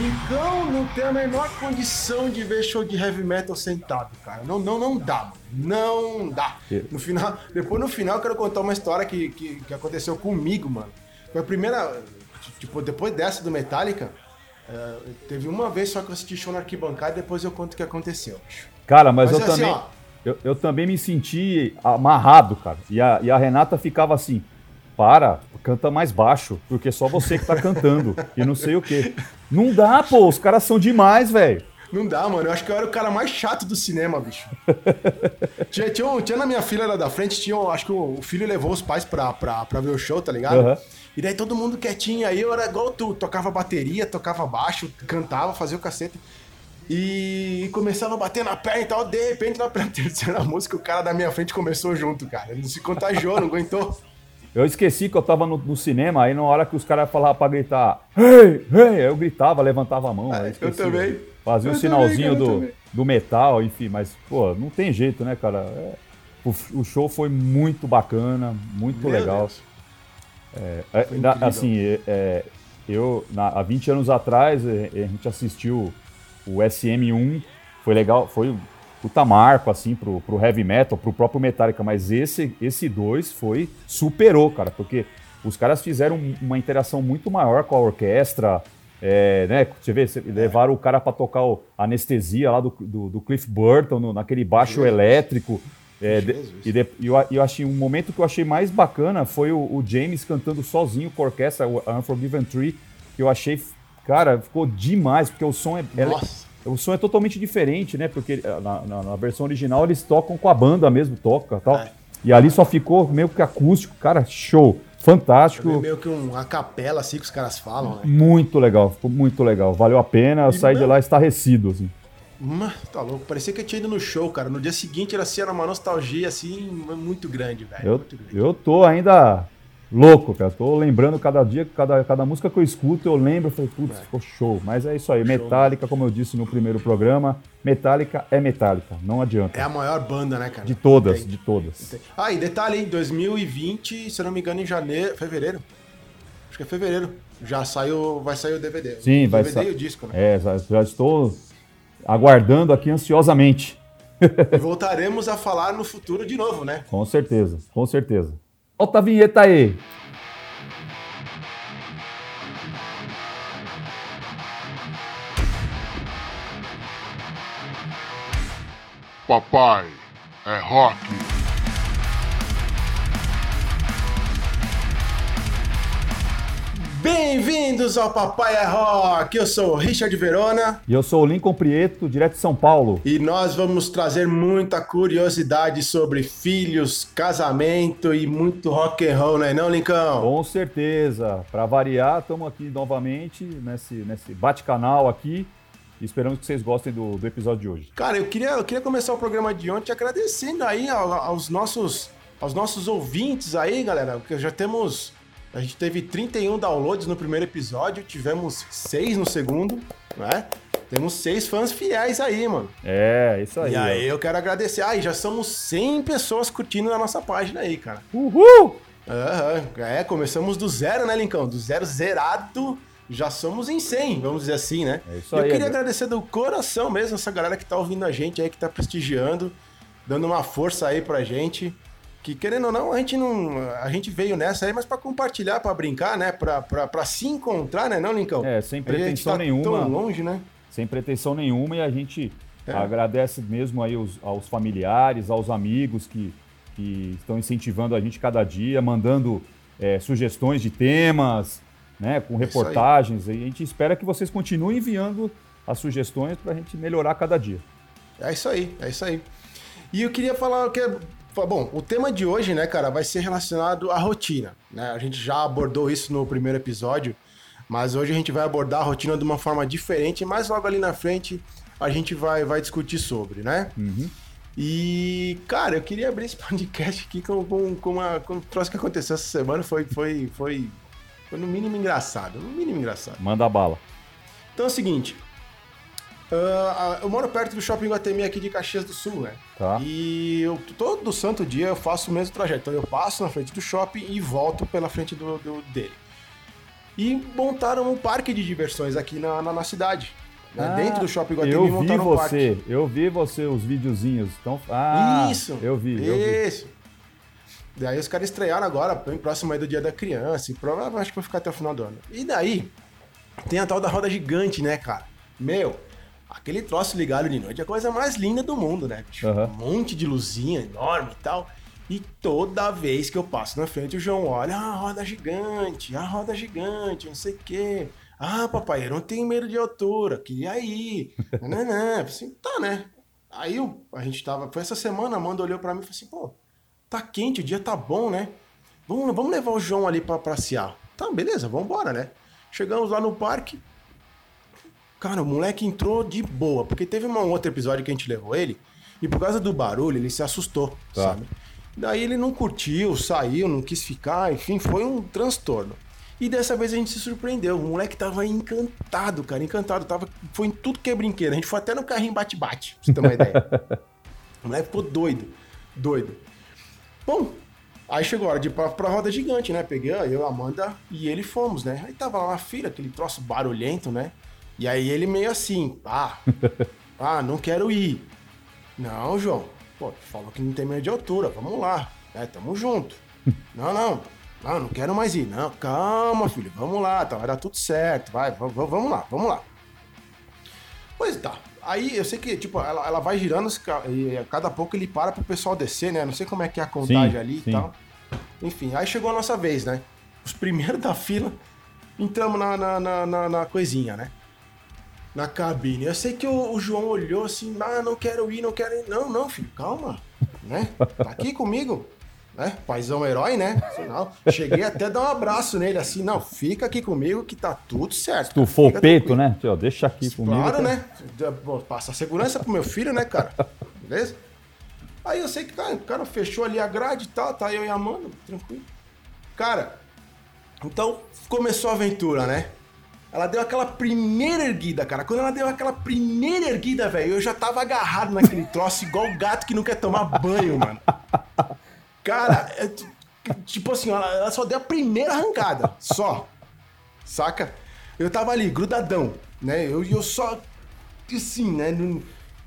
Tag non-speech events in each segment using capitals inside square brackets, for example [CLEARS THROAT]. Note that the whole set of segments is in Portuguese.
Rincão não tem a menor condição de ver show de heavy metal sentado, cara. Não, não, não dá, mano. Não dá. No final, depois no final eu quero contar uma história que, que, que aconteceu comigo, mano. Foi a primeira. Tipo, depois dessa do Metallica, uh, teve uma vez só que eu assisti show na arquibancada e depois eu conto o que aconteceu. Cara, mas, mas eu assim, também. Ó, eu, eu, também me senti amarrado, cara. E a, e a Renata ficava assim: para, canta mais baixo, porque só você que tá cantando. e não sei o quê. [LAUGHS] Não dá, pô, os caras são demais, velho. Não dá, mano. Eu acho que eu era o cara mais chato do cinema, bicho. [LAUGHS] tinha, tinha, tinha, na minha fila lá da frente, tinha, acho que o, filho levou os pais pra, pra, pra ver o show, tá ligado? Uhum. E daí todo mundo quietinho. Aí eu era igual tu, tocava bateria, tocava baixo, cantava, fazia o cacete. E começava a bater na perna e tal. De repente, na [LAUGHS] terceira música, o cara da minha frente começou junto, cara. Ele não se contagiou, não aguentou. Eu esqueci que eu tava no, no cinema, aí na hora que os caras falavam pra gritar, hey, hey, eu gritava, levantava a mão. Ah, eu também. Fazia o um sinalzinho também, do, do metal, enfim, mas, pô, não tem jeito, né, cara? É, o, o, show foi muito bacana, muito Meu legal. É, é assim, é, é, eu, na, há 20 anos atrás, a gente assistiu o SM1, foi legal, foi puta marco, assim, pro, pro heavy metal, pro próprio Metallica, mas esse, esse dois foi, superou, cara, porque os caras fizeram uma interação muito maior com a orquestra, é, né, você vê, levaram o cara para tocar o anestesia lá do, do, do Cliff Burton, no, naquele baixo Jesus. elétrico, é, de, e de, eu, eu achei um momento que eu achei mais bacana foi o, o James cantando sozinho com a orquestra, o Unforgiven Tree, que eu achei, cara, ficou demais, porque o som é, é Nossa. O som é totalmente diferente, né? Porque eh, na, na, na versão original eles tocam com a banda mesmo, toca tal. É. E ali só ficou meio que acústico, cara, show. Fantástico. É meio que uma capela assim que os caras falam, né? Muito legal, ficou muito legal. Valeu a pena, eu saí de lá estarrecido, assim. Mano, tá louco. Parecia que eu tinha ido no show, cara. No dia seguinte era assim, era uma nostalgia assim, muito grande, velho. Eu, grande. eu tô ainda louco, cara. Tô lembrando cada dia, cada, cada música que eu escuto, eu lembro, falei, putz, é. ficou show. Mas é isso aí, Metallica, como eu disse no primeiro programa, Metallica é Metallica, não adianta. É a maior banda, né, cara? De todas, de todas. Ah, e detalhe, em 2020, se eu não me engano, em janeiro, fevereiro. Acho que é fevereiro. Já saiu, vai sair o DVD. Sim, o vai DVD e o disco, né? É, já, já estou aguardando aqui ansiosamente. E voltaremos a falar no futuro de novo, né? Com certeza, com certeza. Solta a vinheta aí. Papai é rock. Bem-vindos ao Papai é Rock! Eu sou o Richard Verona. E eu sou o Lincoln Prieto, direto de São Paulo. E nós vamos trazer muita curiosidade sobre filhos, casamento e muito rock and roll, não é não, Lincoln? Com certeza. Para variar, estamos aqui novamente nesse, nesse bate-canal aqui. E esperamos que vocês gostem do, do episódio de hoje. Cara, eu queria, eu queria começar o programa de ontem agradecendo aí aos nossos, aos nossos ouvintes aí, galera, porque já temos a gente teve 31 downloads no primeiro episódio, tivemos 6 no segundo, né? Temos seis fãs fiéis aí, mano. É, isso aí. E aí ó. eu quero agradecer. Ah, já somos 100 pessoas curtindo na nossa página aí, cara. Uhul! Uhum. É, começamos do zero, né, Lincão? Do zero zerado, já somos em 100, vamos dizer assim, né? É isso aí. Eu queria agradecer do coração mesmo essa galera que tá ouvindo a gente aí, que tá prestigiando, dando uma força aí pra gente que querendo ou não, a gente não, a gente veio nessa aí, mas para compartilhar, para brincar, né, para se encontrar, né, não, Lincão? É, sem pretensão tá nenhuma. Tão longe, né? Sem pretensão nenhuma e a gente é. agradece mesmo aí aos, aos, familiares, aos amigos que, que estão incentivando a gente cada dia, mandando é, sugestões de temas, né, com reportagens. E a gente espera que vocês continuem enviando as sugestões para a gente melhorar cada dia. É isso aí, é isso aí. E eu queria falar que Bom, o tema de hoje, né, cara, vai ser relacionado à rotina. Né? A gente já abordou isso no primeiro episódio, mas hoje a gente vai abordar a rotina de uma forma diferente, mas logo ali na frente a gente vai, vai discutir sobre, né? Uhum. E, cara, eu queria abrir esse [LAUGHS] podcast aqui com, com, com, uma, com um troço que aconteceu essa semana. Foi, foi, foi, foi no mínimo engraçado. No mínimo engraçado. Manda bala. Então é o seguinte: Uh, eu moro perto do Shopping Guatemi aqui de Caxias do Sul, né? Tá. E eu, todo santo dia eu faço o mesmo trajeto. Então eu passo na frente do shopping e volto pela frente do, do dele. e montaram um parque de diversões aqui na, na, na cidade. Né? Ah, Dentro do Shopping Guatemi Eu vi montaram um você, parque. eu vi você, os videozinhos. Então, ah, Isso! eu vi, eu vi. Isso! Daí os caras estrearam agora, bem próximo aí do Dia da Criança, e provavelmente acho que vai ficar até o final do ano. E daí, tem a tal da roda gigante, né, cara? Meu, aquele troço ligado de noite é a coisa mais linda do mundo, né? bicho? Aham. Um monte de luzinha enorme e tal. E toda vez que eu passo na frente, o João olha, ah, a roda gigante, a roda gigante, não sei o quê. Ah, papai, eu não tenho medo de altura, queria ir. [LAUGHS] Não, não, assim, tá, né? Aí eu- a gente tava, foi essa semana, a Amanda olhou pra mim e falou assim, pô, tá quente, o dia tá bom, né? Vamos, vamos levar o João ali pra passear. Tá, beleza, vamos embora, né? Chegamos lá no parque. Cara, o moleque entrou de boa, porque teve um outro episódio que a gente levou ele, e por causa do barulho ele se assustou, Tá. sabe? Daí ele não curtiu, saiu, não quis ficar, enfim, foi um transtorno. E dessa vez a gente se surpreendeu. O moleque tava encantado, cara, encantado. Tava, foi em tudo que é brinquedo. A gente foi até no carrinho bate-bate, pra você ter uma ideia. [LAUGHS] O moleque ficou doido, doido. Bom, aí chegou a hora de ir pra, pra roda gigante, né? Peguei eu, a Amanda e ele fomos, né? Aí tava lá na fila, aquele troço barulhento, né? E aí ele meio assim, ah, [LAUGHS] ah, não quero ir. Não, João, pô, falou que não tem medo de altura, vamos lá, né? Tamo junto. [LAUGHS] Não, não, não, não quero mais ir. Não, calma, filho, vamos lá, tá, vai dar tudo certo, vai, vamos lá, vamos lá. Pois tá. Aí eu sei que, tipo, ela, ela vai girando e a cada pouco ele para pro pessoal descer, né? Não sei como é que é a contagem Sim, ali sim. e tal. Enfim, aí chegou a nossa vez, né? Os primeiros [LAUGHS] da fila, entramos na, na, na, na- na coisinha, né? Na cabine. Eu sei que o, o João olhou assim, ah, não quero ir, não quero ir. Não, não, filho, calma, né? Tá aqui comigo, né? Paizão herói, né? Assim, não. Cheguei até a dar um abraço nele, assim, não, fica aqui comigo que tá tudo certo. Tu for fica peito, tranquilo." né? Ó, deixa aqui comigo. Claro, que- né? Passa segurança pro meu filho, né, cara? Beleza? Aí eu sei que cara, o cara fechou ali a grade e tal, tá eu e a Amanda, tranquilo. Cara, então começou a aventura, né? Ela deu aquela primeira erguida, cara. Quando ela deu aquela primeira erguida, velho, eu já tava agarrado naquele troço, igual o gato que não quer tomar banho, mano. Cara, é tipo assim, ela, ela só deu a primeira arrancada, só. Saca? Eu tava ali, grudadão, né? Eu, eu só. Assim, né? não-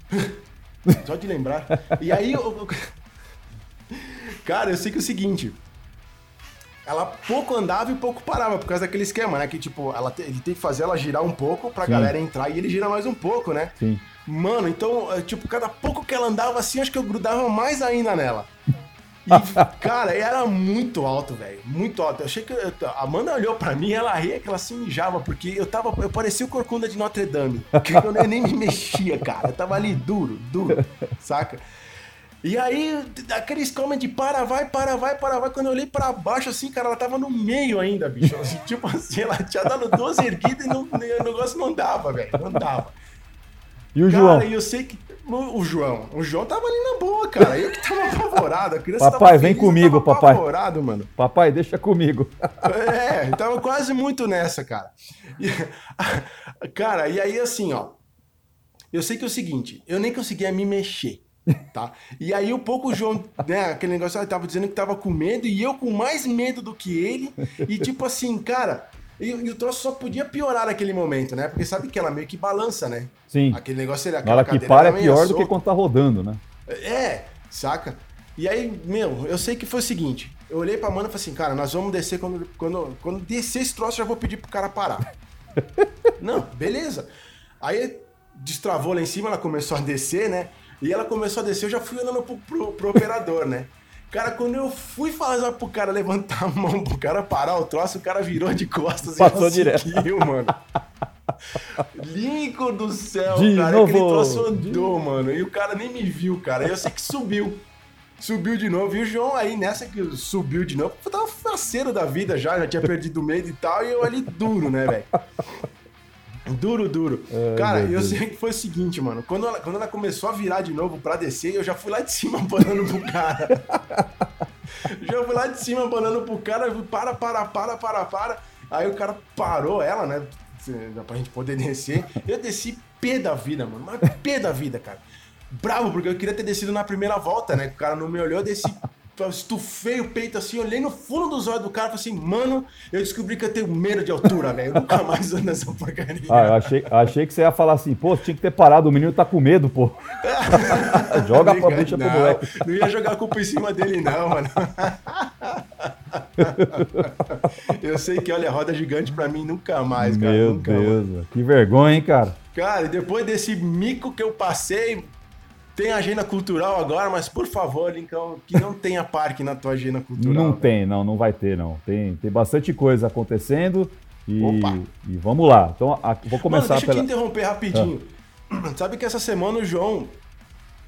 [LAUGHS] Só de lembrar. E aí eu- [LAUGHS] Cara, eu sei que é o seguinte. Ela pouco andava e pouco parava, por causa daquele esquema, né? Que tipo, ela te- ele tem que fazer ela girar um pouco pra Sim. galera entrar e ele gira mais um pouco, né? Sim. Mano, então, é, tipo, cada pouco que ela andava assim, acho que eu grudava mais ainda nela. [LAUGHS] E, cara, era muito alto, velho. Muito alto. Eu achei que. eu- a Amanda olhou pra mim ela ria que ela se mijava, porque eu tava. Eu parecia o corcunda de Notre Dame. Que eu nem me mexia, cara. Eu tava ali duro, duro, saca? E aí, aqueles de para, vai, para, vai, para, vai. Quando eu olhei pra baixo, assim, cara, ela tava no meio ainda, bicho. Assim, [LAUGHS] tipo assim, ela tinha dado 12 erguidas e não, o negócio não dava, velho. Não dava. E o Cara, João? eu sei que. O o João. O João tava ali na boa, cara. Eu que tava apavorado. A criança Papai, vem comigo, tava papai. apavorado, mano. Papai, deixa comigo. É, tava quase muito nessa, cara. E- [LAUGHS] cara, e aí assim, ó. Eu sei que é o seguinte, eu nem conseguia me mexer, tá? E aí um pouco o João, né, aquele negócio, ele tava dizendo que tava com medo e eu com mais medo do que ele. E tipo assim, cara, e, e o troço só podia piorar naquele momento, né? Porque sabe que ela meio que balança, né? Sim. Aquele negócio, ele, Na aquela hora que para é pior do que quando tá rodando, né? É, saca? E aí, meu, eu sei que foi o seguinte. Eu olhei pra Amanda e falei assim, cara, nós vamos descer quando, quando, quando descer esse troço, eu já vou pedir pro cara parar. [LAUGHS] Não, beleza. Aí destravou lá em cima, ela começou a descer, né? E ela começou a descer, eu já fui andando pro, pro, pro operador, né? Cara, quando eu fui fazer pro cara levantar a mão pro cara parar o troço, o cara virou de costas Passou e direto. seguiu, mano. Lincoln do céu, De cara. novo. Aquele troço andou, mano. E o cara nem me viu, cara. Eu sei que subiu. Subiu de novo. E o João aí, nessa que subiu de novo, eu tava faceiro da vida já, já tinha perdido o medo e tal. E eu ali duro, né, velho? Duro, duro. Ai, cara, meu eu Deus. sei que foi o seguinte, mano. Quando ela, quando ela começou a virar de novo pra descer, eu já fui lá de cima [LAUGHS] banando pro cara. [LAUGHS] já fui lá de cima banando pro cara. eu fui, Para, para, para, para, para. Aí o cara parou ela, né? Pra gente poder descer. Eu desci pé da vida, mano. Mas pé da vida, cara. Bravo, porque eu queria ter descido na primeira volta, né? O cara não me olhou, eu desci estufei o peito assim, olhei no fundo dos olhos do cara e falei assim, mano, eu descobri que eu tenho medo de altura, velho. Eu nunca mais ando nessa porcaria. Ah, eu achei, achei que você ia falar assim, pô, tinha que ter parado, o menino tá com medo, pô. [LAUGHS] Joga a bucha pro moleque. Não ia jogar a culpa em cima dele, não, mano. [LAUGHS] eu sei que, olha, roda gigante pra mim nunca mais, cara. Meu nunca Deus, mais. que vergonha, hein, cara. Cara, e depois desse mico que eu passei, tem agenda cultural agora, mas por favor, Lincão, que não tenha parque na tua agenda cultural. Não tem, não, não vai ter, não. Tem, tem bastante coisa acontecendo e, e vamos lá. Então, a, vou começar Mano, deixa pela... eu te interromper rapidinho. Ah. [CLEARS THROAT] Sabe que essa semana o João.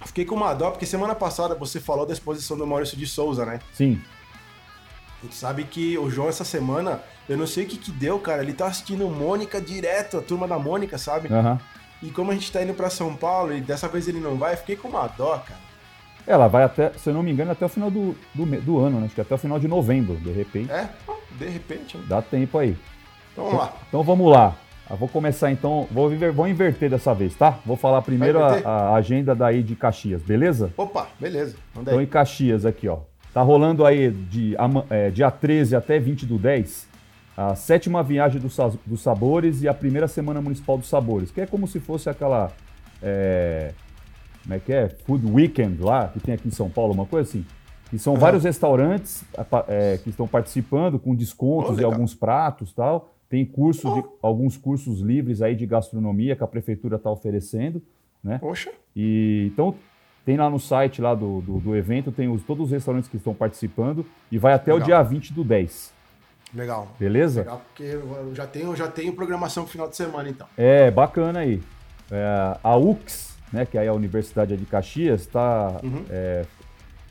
Fiquei com uma dó, porque semana passada você falou da exposição do Maurício de Souza, né? Sim. A gente sabe que o João, essa semana, eu não sei o que que deu, cara. Ele tá assistindo Mônica direto, a turma da Mônica, sabe? Aham. Uhum. E como a gente tá indo para São Paulo e dessa vez ele não vai, fiquei com uma dó, cara. Ela vai até, se eu não me engano, até o final do, do, do ano, né? Acho que até o final de novembro, de repente. É, de repente. Né? Dá tempo aí. Então vamos lá. Então vamos lá. Eu vou começar então, vou, vou inverter dessa vez, tá? Vou falar primeiro a, a, agenda daí de Caxias, beleza? Opa, beleza. Então em Caxias aqui, ó. Tá rolando aí de é, dia 13 até 20 do 10 a sétima viagem dos, dos sabores e a primeira semana municipal dos sabores, que é como se fosse aquela. É, como é que é? Food Weekend lá, que tem aqui em São Paulo, uma coisa assim. Que são uhum. vários restaurantes é, que estão participando com descontos oh, de alguns pratos tal. Tem cursos, oh. de, alguns cursos livres aí de gastronomia que a prefeitura está oferecendo. Né? Poxa. E, então, tem lá no site lá do, do, do evento, tem os, todos os restaurantes que estão participando e vai até Legal. o dia 20 do 10. Legal. Beleza? Legal, porque eu já tenho, já tenho programação pro final de semana, então. É, bacana aí. É, a UX, né, que é a Universidade de Caxias, está uhum. é,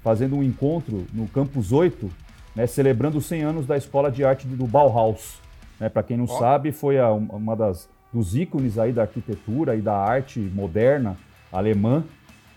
fazendo um encontro no Campus 8, né, celebrando os 100 anos da Escola de Arte do Bauhaus. Né, Para quem não oh. sabe, foi a, uma das dos ícones aí da arquitetura e da arte moderna alemã,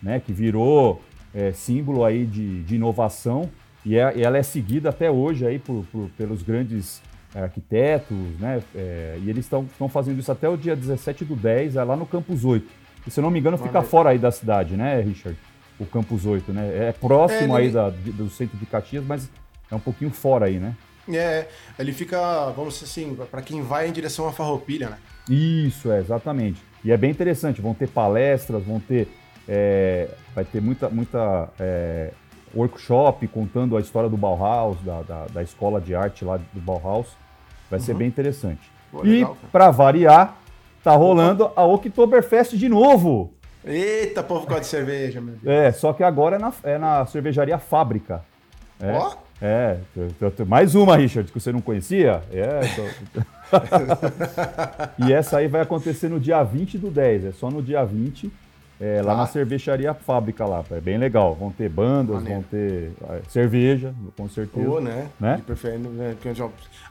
né, que virou é, símbolo aí de, de inovação e, é, e ela é seguida até hoje aí por, por pelos grandes é, arquitetos, né? É, e eles estão fazendo isso até o dia 17 do 10, é lá no Campus 8. E se eu não me engano, fica fora aí da cidade, né, Richard? O Campus 8, né? É próximo é, ele... aí da, do centro de Caxias, mas é um pouquinho fora aí, né? É, ele fica, vamos dizer assim, para quem vai em direção à Farroupilha, né? Isso, é, exatamente. E é bem interessante, vão ter palestras, vão ter. É, vai ter muita, muita workshop contando a história do Bauhaus, da, da, da escola de arte lá do Bauhaus. Vai uhum. ser bem interessante. E, para variar, tá rolando a Oktoberfest de novo. Eita, povo gosta de cerveja, meu Deus. É, só que agora é na, é na cervejaria Fábrica. É, oh? é, mais uma, Richard, que você não conhecia. É, [LAUGHS] [LAUGHS] e essa aí vai acontecer no dia 20 do 10, é só no dia 20. É, lá na cervejaria fábrica lá, é bem legal. Vão ter bandas, Maneiro. vão ter é, cerveja, com certeza. Pô, né? né? né?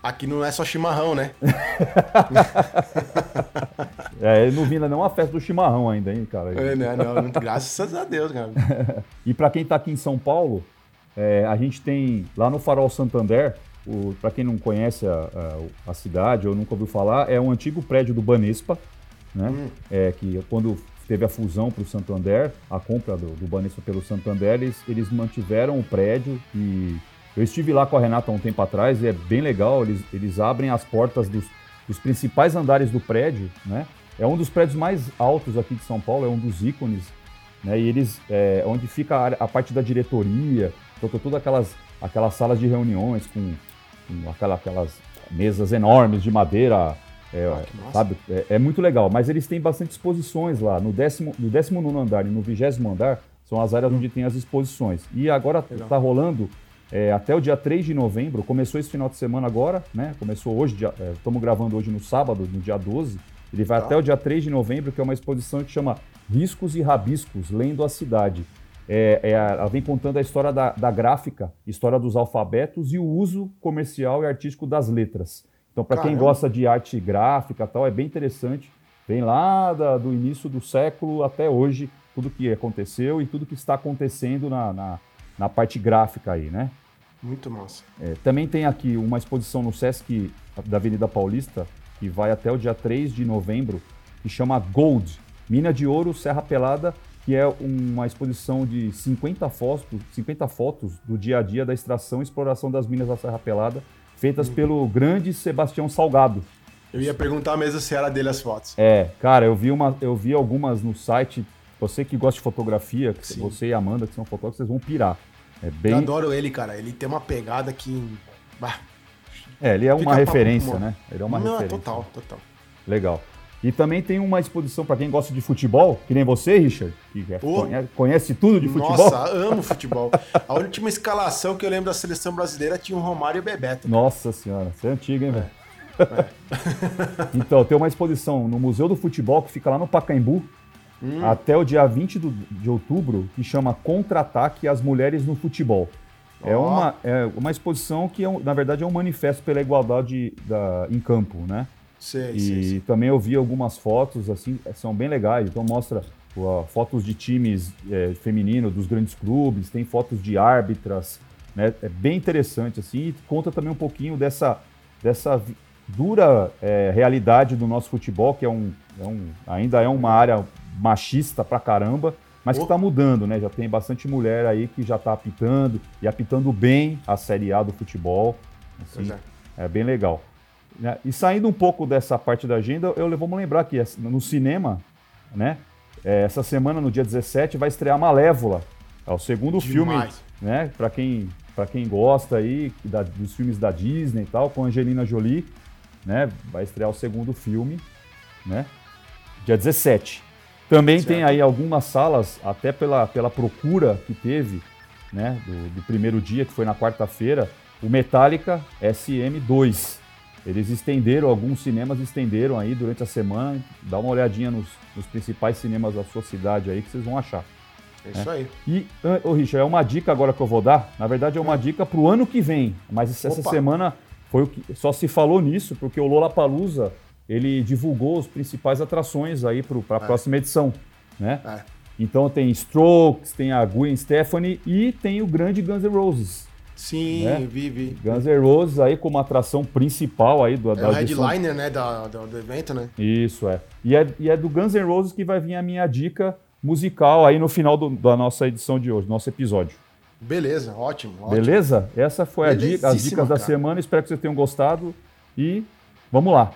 Aqui não é só chimarrão, né? [LAUGHS] é, não vi não a festa do chimarrão ainda, hein, cara? É, né? não, graças a Deus, cara. [LAUGHS] e para quem tá aqui em São Paulo, é, a gente tem lá no Farol Santander, para quem não conhece a, a, a, cidade ou nunca ouviu falar, é um antigo prédio do Banespa, né? Hum. É, que quando teve a fusão para o Santander, a compra do, do pelo Santander, eles, eles mantiveram o prédio e eu estive lá com a Renata há um tempo atrás e é bem legal, eles, eles abrem as portas dos, dos principais andares do prédio, né? É um dos prédios mais altos aqui de São Paulo, é um dos ícones, né? E eles, é, onde fica a, a parte da diretoria, então todas aquelas, aquelas salas de reuniões com, com aquela, aquelas mesas enormes de madeira é, ah, sabe? É, é, muito legal, mas eles têm bastante exposições lá. No, décimo, no 19 andar e no 20 andar são as áreas hum. onde tem as exposições. E agora está rolando é, até o dia 3 de novembro. Começou esse final de semana agora, né? Começou hoje, estamos é, gravando hoje no sábado, no dia 12. Ele vai tá. até o dia 3 de novembro, que é uma exposição que chama Riscos e Rabiscos, Lendo a Cidade. É, é, ela vem contando a história da, da gráfica, história dos alfabetos e o uso comercial e artístico das letras. Então, para quem gosta de arte gráfica tal, é bem interessante. Vem lá da, do início do século até hoje, tudo que aconteceu e tudo que está acontecendo na, na, na parte gráfica aí, né? Muito massa. É, também tem aqui uma exposição no Sesc da Avenida Paulista, que vai até o dia 3 de novembro, que chama Gold, Mina de Ouro, Serra Pelada que é uma exposição de 50 fotos, 50 fotos do dia a dia da extração e exploração das minas da Serra Pelada, feitas pelo grande Sebastião Salgado. Eu ia perguntar mesmo se era dele as fotos. É, cara, eu vi, uma, eu vi algumas no site. Você que gosta de fotografia, Sim. você e Amanda, que são fotógrafos, vocês vão pirar. É bem... Eu adoro ele, cara. Ele tem uma pegada que. Bah, é, ele é uma referência, né? Ele é uma Não, referência. Total, total. Legal. E também tem uma exposição para quem gosta de futebol, que nem você, Richard, que é, conhece, tudo de futebol. Nossa, [LAUGHS] amo futebol. A última escalação que eu lembro da seleção brasileira tinha o Romário e o Bebeto. Nossa senhora, você é antigo, hein, velho? É. É. [LAUGHS] então, tem uma exposição no Museu do Futebol que fica lá no Pacaembu, hum. até o dia 20 do, de outubro, que chama Contra-ataque às Mulheres no Futebol. Oh. É, uma, é uma exposição que, é, na verdade, é um manifesto pela igualdade da, em campo, né? Sei, e sei, sei. também eu vi algumas fotos, assim, são bem legais. Então mostra uh, fotos de times é, femininos dos grandes clubes, tem fotos de árbitras, né? É bem interessante, assim, e conta também um pouquinho dessa, dessa dura é, realidade do nosso futebol, que é um, é um, ainda é uma área machista pra caramba, mas que está mudando, né? Já tem bastante mulher aí que já está apitando e apitando bem a Série A do futebol. Assim, é. é bem legal. Né? E saindo um pouco dessa parte da agenda, eu vamos lembrar que no cinema, né? É, essa semana, no dia 17, vai estrear Malévola. É o segundo Demais. filme, né? Para quem, pra quem gosta aí da, dos filmes da Disney e tal, com Angelina Jolie, né? Vai estrear o segundo filme, né? Dia 17. Também certo. tem aí algumas salas, até pela, pela procura que teve, né? Do, do primeiro dia, que foi na quarta-feira, o Metallica SM2. Eles estenderam, alguns cinemas estenderam aí durante a semana. Dá uma olhadinha nos, nos principais cinemas da sua cidade aí que vocês vão achar. É isso aí. E, ô Richard, é uma dica agora que eu vou dar. Na verdade, é uma dica para o ano que vem. Mas essa Opa. semana foi o que só se falou nisso, porque o Lola Palusa ele divulgou as principais atrações aí para a é. próxima edição, né? É. Então tem Strokes, tem a Gwen Stefani e tem o grande Guns N' Roses. Sim, né? vi, vi. Guns N' Roses aí como atração principal aí do, é da o headliner, né, da, do, do, evento, né? Isso, é. E, é. e é do Guns N' Roses que vai vir a minha dica musical aí no final do, da nossa edição de hoje, nosso episódio. Beleza, ótimo, ótimo. Beleza? Essa foi a dica, as dicas da semana. Espero que vocês tenham gostado e vamos lá.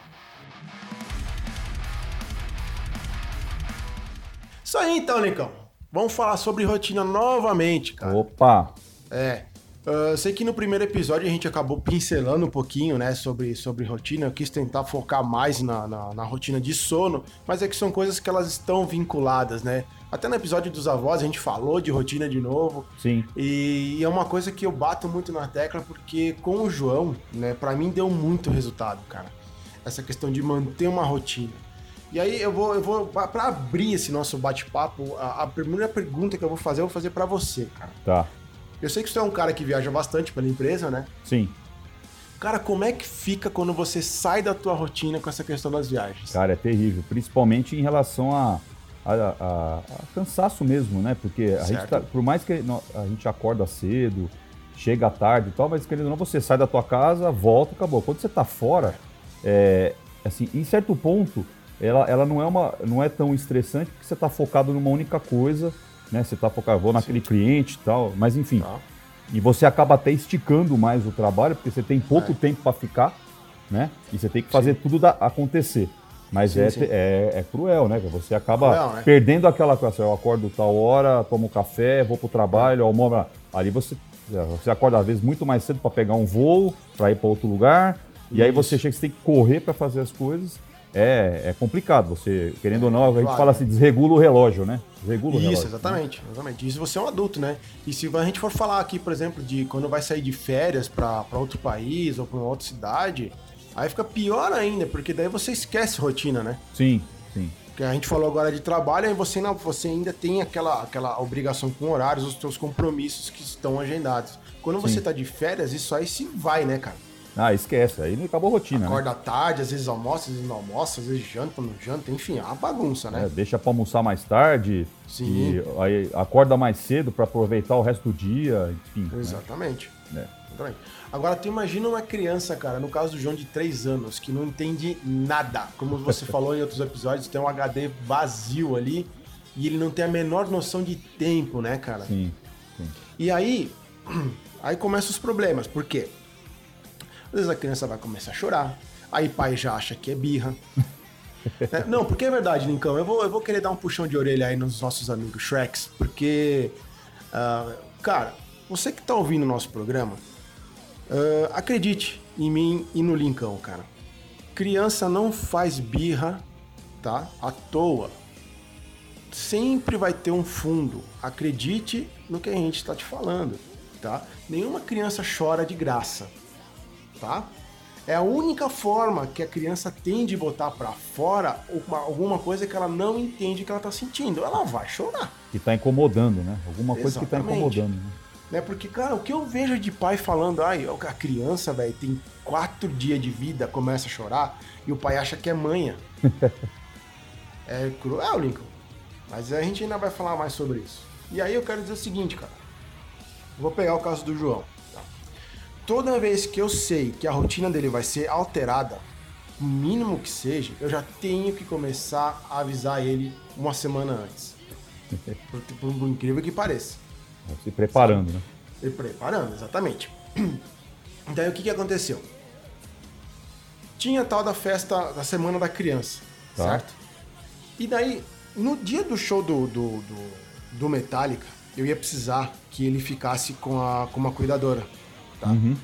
Isso aí então, Nicão. Vamos falar sobre rotina novamente, cara. Opa! É. Uh, sei que no primeiro episódio a gente acabou pincelando um pouquinho, né, sobre, sobre rotina. Eu quis tentar focar mais na, na, na, rotina de sono, mas é que são coisas que elas estão vinculadas, né? Até no episódio dos avós a gente falou de rotina de novo. Sim. E, e é uma coisa que eu bato muito na tecla porque com o João, né, para mim deu muito resultado, cara. Essa questão de manter uma rotina. E aí eu vou, eu vou para abrir esse nosso bate-papo, a, a, primeira pergunta que eu vou fazer, eu vou fazer para você, cara. Tá. Eu sei que você é um cara que viaja bastante pela empresa, né? Sim. Cara, como é que fica quando você sai da tua rotina com essa questão das viagens? Cara, é terrível, principalmente em relação a, a, a, a cansaço mesmo, né? Porque a gente tá, por mais que a gente acorda cedo, chega tarde e tal, mas querendo ou não, você sai da tua casa, volta, acabou. Quando você tá fora, é, assim, em certo ponto, ela, ela não, é uma, não é tão estressante porque você tá focado numa única coisa né? Você tá focado, naquele Sim. cliente e tal, mas enfim. Tá. E você acaba até esticando mais o trabalho, porque você tem pouco é. tempo para ficar, né? E você tem que fazer sim. tudo da, acontecer. Mas sim, é, sim. É, é, cruel, né? Você acaba cruel, né? perdendo aquela coisa. Eu acordo tal hora, tomo café, vou pro trabalho, almoço. Ali você, você acorda às vezes muito mais cedo para pegar um voo, para ir para outro lugar. Isso. E aí você chega, você tem que correr para fazer as coisas é, é complicado. Você, querendo ou não, a gente claro, fala assim, desregula o relógio, né? Desregula Isso, o relógio. exatamente, exatamente. Isso você é um adulto, né? E se a gente for falar aqui, por exemplo, de quando vai sair de férias para outro país ou para outra cidade, aí fica pior ainda, porque daí você esquece rotina, né? Sim, sim. Porque a gente falou agora de trabalho, aí você, não, você ainda tem aquela, aquela obrigação com horários, os seus compromissos que estão agendados. Quando sim. você tá de férias, isso aí se vai, né, cara? Ah, esquece. Aí acabou a rotina. Né? Acorda né? tarde, às vezes almoça, às vezes não almoça, às vezes janta, não janta, enfim, é uma bagunça, né? É, deixa pra almoçar mais tarde. Sim. E aí acorda mais cedo para aproveitar o resto do dia, enfim. Né? Exatamente. Né? Exatamente. Agora, tu imagina uma criança, cara, no caso do João de 3 anos, que não entende nada. Como você [LAUGHS] falou em outros episódios, tem um HD vazio ali. E ele não tem a menor noção de tempo, né, cara? Sim, sim. E aí, [CLEARS THROAT] aí começam os problemas. Por quê? Às vezes a criança vai começar a chorar, aí pai já acha que é birra. [LAUGHS] É, não, porque é verdade, Lincão. Eu vou, eu vou querer dar um puxão de orelha aí nos nossos amigos Shreks, porque, uh, cara, você que tá ouvindo o nosso programa, uh, acredite em mim e no Lincão, cara. Criança não faz birra, tá? À toa. Sempre vai ter um fundo. Acredite no que a gente está te falando, tá? Nenhuma criança chora de graça, tá? É a única forma que a criança tem de botar para fora uma, alguma coisa que ela não entende que ela tá sentindo. Ela vai chorar. Que tá incomodando, né? Alguma coisa Exatamente. que tá incomodando. Né? né? Porque, cara, o que eu vejo de pai falando, ai, a criança, velho, tem quatro dias de vida, começa a chorar, e o pai acha que é manha. [LAUGHS] é cruel, Lincoln. Mas a gente ainda vai falar mais sobre isso. E aí eu quero dizer o seguinte, cara. Vou pegar o caso do João toda vez que eu sei que a rotina dele vai ser alterada, o mínimo que seja, eu já tenho que começar a avisar ele uma semana antes. [LAUGHS] por, por, por incrível que pareça. Se preparando, né? Se preparando, exatamente. [CLEARS THROAT] Então, o que, que aconteceu? Tinha tal da festa da Semana da Criança, tá. certo? E daí, no dia do show do, do, do, do Metallica, eu ia precisar que ele ficasse com, a, com uma cuidadora tá? Uhum.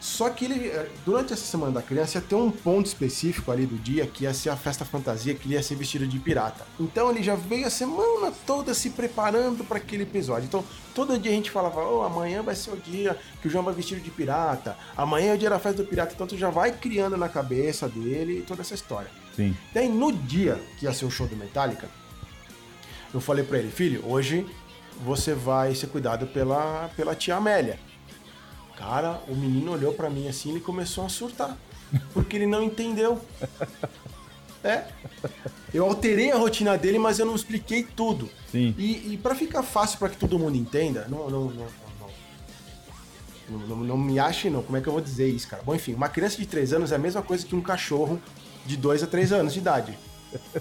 Só que ele, eh, durante essa semana da criança, ia ter um ponto específico ali do dia que ia ser a festa fantasia, que ele ia ser vestido de pirata. Então ele já veio a semana toda se preparando para aquele episódio. Então todo dia a gente falava: oh, amanhã vai ser o dia que o João vai vestido de pirata, amanhã é o dia da festa do pirata. Então tu já vai criando na cabeça dele toda essa história. Sim. Daí no dia que ia ser o show do Metallica, eu falei para ele: filho, hoje você vai ser cuidado pela, pela tia Amélia. Cara, o menino olhou para mim assim e começou a surtar. Porque ele não entendeu. É. Eu alterei a rotina dele, mas eu não expliquei tudo. Sim. E, e para ficar fácil para que todo mundo entenda, não, não, não, não, não, não me ache não. Como é que eu vou dizer isso, cara? Bom, enfim, uma criança de 3 anos é a mesma coisa que um cachorro de 2 a 3 anos de idade.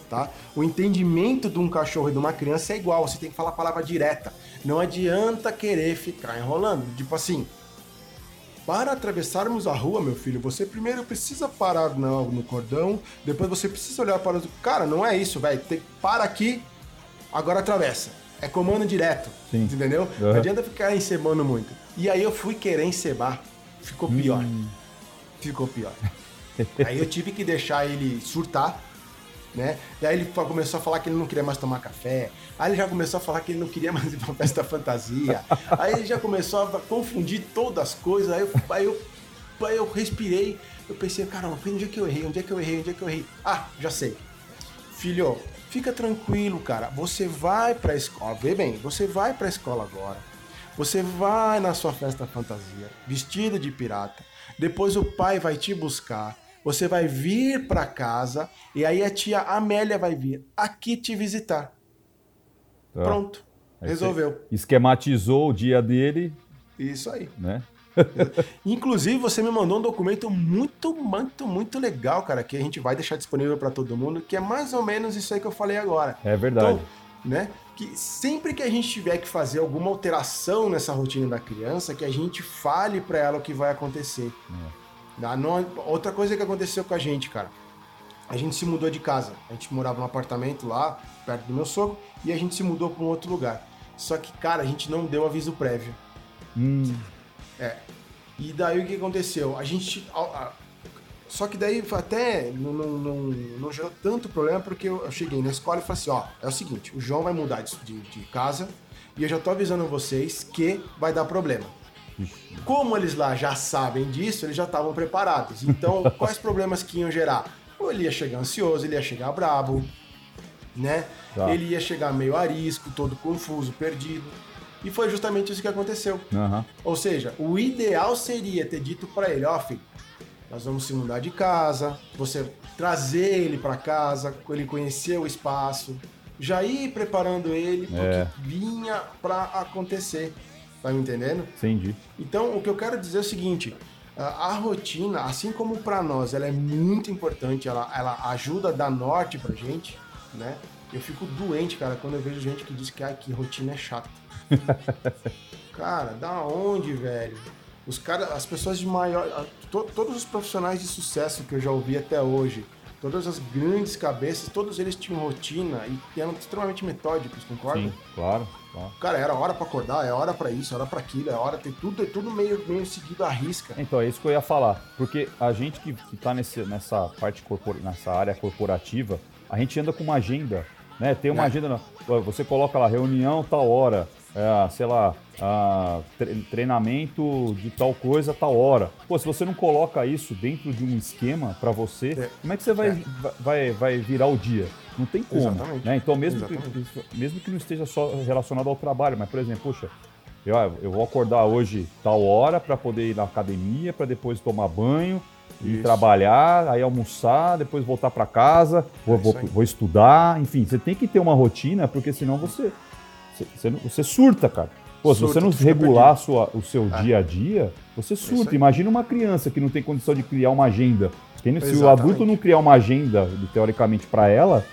Tá? O entendimento de um cachorro e de uma criança é igual, você tem que falar a palavra direta. Não adianta querer ficar enrolando. Tipo assim, para atravessarmos a rua, meu filho, você primeiro precisa parar no, no cordão, depois você precisa olhar para os. Cara, não é isso, velho. Para aqui, agora atravessa. É comando direto. Sim. Entendeu? Uhum. Não adianta ficar encebando muito. E aí eu fui querer encebar. Ficou pior. Hum. Ficou pior. aí eu tive que deixar ele surtar né? Aí ele começou a falar que ele não queria mais tomar café. Aí ele já começou a falar que ele não queria [LAUGHS] mais ir pra festa fantasia. Aí ele já começou a confundir todas as coisas. Aí eu, aí eu, aí eu respirei. Eu pensei, caramba, onde é que eu errei? Onde é que eu errei? Onde é que eu errei? Ah, já sei. Filho, fica tranquilo, cara. Você vai pra escola. Vê bem, você vai pra escola agora. Você vai na sua festa fantasia, vestido de pirata. Depois o pai vai te buscar você vai vir para casa e aí a tia Amélia vai vir aqui te visitar. Tá. Pronto. Aí resolveu. Esquematizou o dia dele. Isso aí. Né? [LAUGHS] Inclusive, você me mandou um documento muito, muito, muito legal, cara, que a gente vai deixar disponível para todo mundo, que é mais ou menos isso aí que eu falei agora. É verdade. Então, né? Que sempre que a gente tiver que fazer alguma alteração nessa rotina da criança, que a gente fale para ela o que vai acontecer. É. Outra coisa que aconteceu com a gente, cara. A gente se mudou de casa. A gente morava num apartamento lá, perto do meu sogro, e a gente se mudou para um outro lugar. Só que, cara, a gente não deu aviso prévio. Hum. É. E daí o que aconteceu? A gente. Só que daí até não, não, não, não gerou tanto problema porque eu cheguei na escola e falei assim: ó, é o seguinte, o João vai mudar de, de, de casa e eu já tô avisando vocês que vai dar problema. Como eles lá já sabem disso, eles já estavam preparados. Então, [LAUGHS] quais problemas que iam gerar? Ou ele ia chegar ansioso, ele ia chegar brabo, né? Tá. Ele ia chegar meio arisco, todo confuso, perdido. E foi justamente isso que aconteceu. Uhum. Ou seja, o ideal seria ter dito para ele, ó, oh, filho, nós vamos se mudar de casa, você trazer ele para casa, ele conhecer o espaço, já ir preparando ele porque é. vinha para acontecer. Tá me entendendo? Entendi. Então, o que eu quero dizer é o seguinte: a rotina, assim como para nós, ela é muito importante, ela, ela ajuda a dar norte pra gente, né? Eu fico doente, cara, quando eu vejo gente que diz que, ah, que rotina é chata. [LAUGHS] cara, da onde, velho? Os cara, as pessoas de maior. To, todos os profissionais de sucesso que eu já ouvi até hoje, todas as grandes cabeças, todos eles tinham rotina e eram extremamente metódicos, concorda? Sim, claro, Cara, era hora para acordar, é hora para isso, é hora para aquilo, é hora, tem tudo, é tudo meio, meio seguido à risca. Então, é isso que eu ia falar, porque a gente que, que tá nesse, nessa parte corpor, nessa área corporativa, a gente anda com uma agenda, né? Tem uma é. agenda, você coloca lá reunião tal hora, é, sei lá, treinamento de tal coisa tal hora. Pô, se você não coloca isso dentro de um esquema para você, é. como é que você vai, é. vai, vai virar o dia? Não tem como. Né? Então, mesmo que, mesmo que não esteja só relacionado ao trabalho, mas, por exemplo, poxa, eu, eu vou acordar hoje tal hora para poder ir na academia, para depois tomar banho, e trabalhar, aí almoçar, depois voltar para casa, vou, vou, vou, estudar, enfim, você tem que ter uma rotina, porque senão você, você, você surta, cara. Pô, se você não regular sua, o seu é. dia a dia, você surta. Imagina uma criança que não tem condição de criar uma agenda. Quem, se o adulto não criar uma agenda, teoricamente, para ela,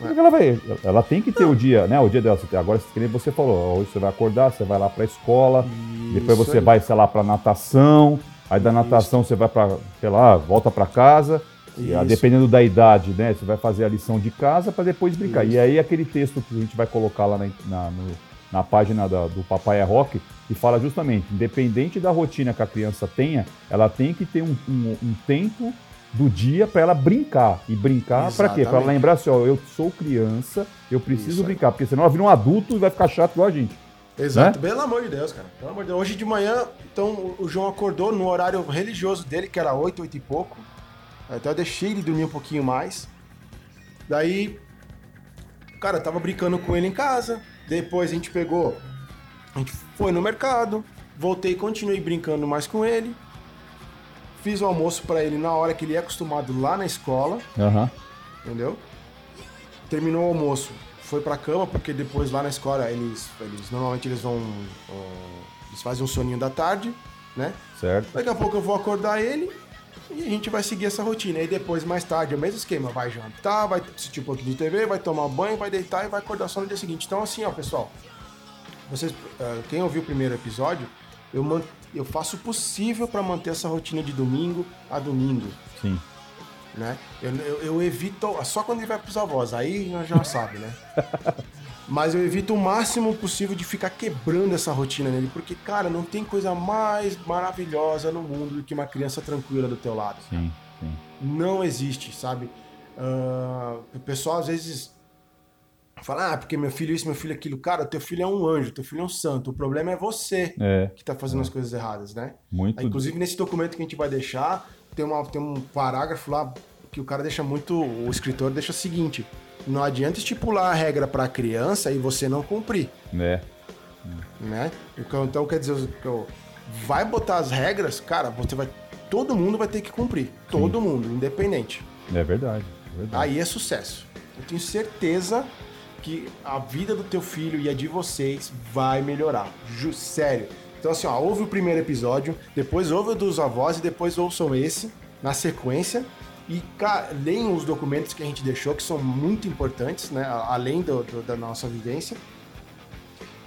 é. ela vai? Ela tem que ter não. o dia, né? O dia dela. Agora, que você falou, hoje você vai acordar, você vai lá para a escola, Isso depois você aí. vai, sei lá, para natação, aí da natação Isso. você vai para, sei lá, volta para casa. E, dependendo da idade, né? Você vai fazer a lição de casa para depois brincar. Isso. E aí aquele texto que a gente vai colocar lá na, na no, na página da, do Papai é Rock, e fala justamente, independente da rotina que a criança tenha, ela tem que ter um, um, um tempo do dia para ela brincar. E brincar para quê? Para ela lembrar assim, ó, eu sou criança, eu preciso brincar, porque senão ela vira um adulto e vai ficar chato igual a gente. Exato, né? pelo amor de Deus, cara. Pelo amor de Deus. Hoje de manhã, então, o João acordou no horário religioso dele, que era 8, 8 e pouco. Até eu deixei ele dormir um pouquinho mais. Daí, cara, eu tava brincando com ele em casa. Depois a gente pegou, a gente foi no mercado, voltei, continuei brincando mais com ele. Fiz o almoço para ele na hora que ele é acostumado lá na escola. Uhum. Entendeu? Terminou o almoço, foi pra cama, porque depois lá na escola eles, eles normalmente eles vão. Eles fazem um soninho da tarde, né? Certo. Daqui a pouco eu vou acordar ele e a gente vai seguir essa rotina. E depois, mais tarde, é o mesmo esquema. Vai jantar, vai assistir um pouquinho de TV, vai tomar banho, vai deitar e vai acordar só no dia seguinte. Então, assim, ó, pessoal. Vocês, uh, quem ouviu o primeiro episódio, eu, man, eu faço o possível para manter essa rotina de domingo a domingo. Sim. Né? Eu, eu, eu evito. Só quando ele vai pros avós, aí nós já sabe, né? [LAUGHS] Mas eu evito o máximo possível de ficar quebrando essa rotina nele, porque, cara, não tem coisa mais maravilhosa no mundo do que uma criança tranquila do teu lado. Sim, sim. Não existe, sabe? Uh, o pessoal às vezes fala, ah, porque meu filho isso, meu filho aquilo. Cara, teu filho é um anjo, teu filho é um santo. O problema é você é, que tá fazendo é. as coisas erradas, né? Muito. Aí, inclusive, nesse documento que a gente vai deixar, tem, uma, tem um parágrafo lá que o cara deixa muito. O escritor deixa o seguinte não adianta estipular a regra para a criança e você não cumprir. É. Né? Então, então quer dizer, vai botar as regras, cara, você vai. Todo mundo vai ter que cumprir. Todo Sim. mundo, independente. É verdade, é verdade. Aí é sucesso. Eu tenho certeza que a vida do teu filho e a de vocês vai melhorar. Ju, sério. Então, assim, ó, ouve o primeiro episódio, depois ouve o dos avós e depois ouçam esse na sequência. E leiam os documentos que a gente deixou, que são muito importantes, né? além do, do, da nossa vivência.